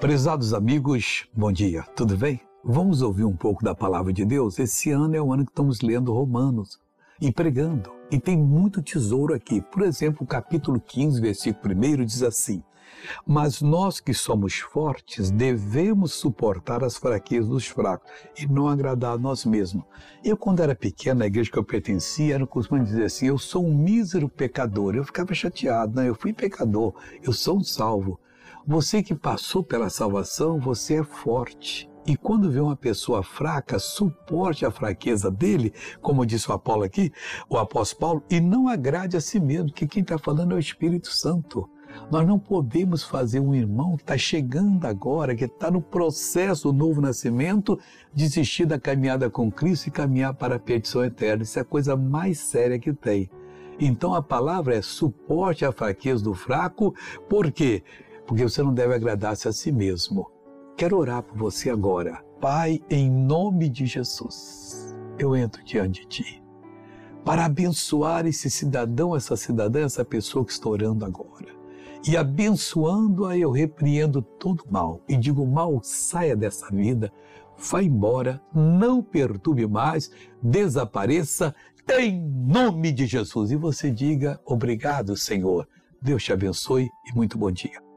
Prezados amigos, bom dia, tudo bem? Vamos ouvir um pouco da palavra de Deus? Esse ano é o ano que estamos lendo Romanos e pregando. E tem muito tesouro aqui. Por exemplo, o capítulo 15, versículo 1 diz assim: Mas nós que somos fortes devemos suportar as fraquezas dos fracos e não agradar a nós mesmos. Eu, quando era pequeno, na igreja que eu pertencia, era costumado dizer assim: Eu sou um mísero pecador. Eu ficava chateado, não, eu fui pecador, eu sou um salvo. Você que passou pela salvação, você é forte. E quando vê uma pessoa fraca, suporte a fraqueza dele, como disse o Apolo aqui, o apóstolo Paulo, e não agrade a si mesmo, que quem está falando é o Espírito Santo. Nós não podemos fazer um irmão que está chegando agora, que está no processo do novo nascimento, desistir da caminhada com Cristo e caminhar para a perdição eterna. Isso é a coisa mais séria que tem. Então a palavra é suporte a fraqueza do fraco, por quê? Porque você não deve agradar-se a si mesmo. Quero orar por você agora. Pai, em nome de Jesus, eu entro diante de Ti para abençoar esse cidadão, essa cidadã, essa pessoa que está orando agora. E abençoando-a, eu repreendo todo mal e digo: mal, saia dessa vida, vá embora, não perturbe mais, desapareça, em nome de Jesus. E você diga: obrigado, Senhor. Deus te abençoe e muito bom dia.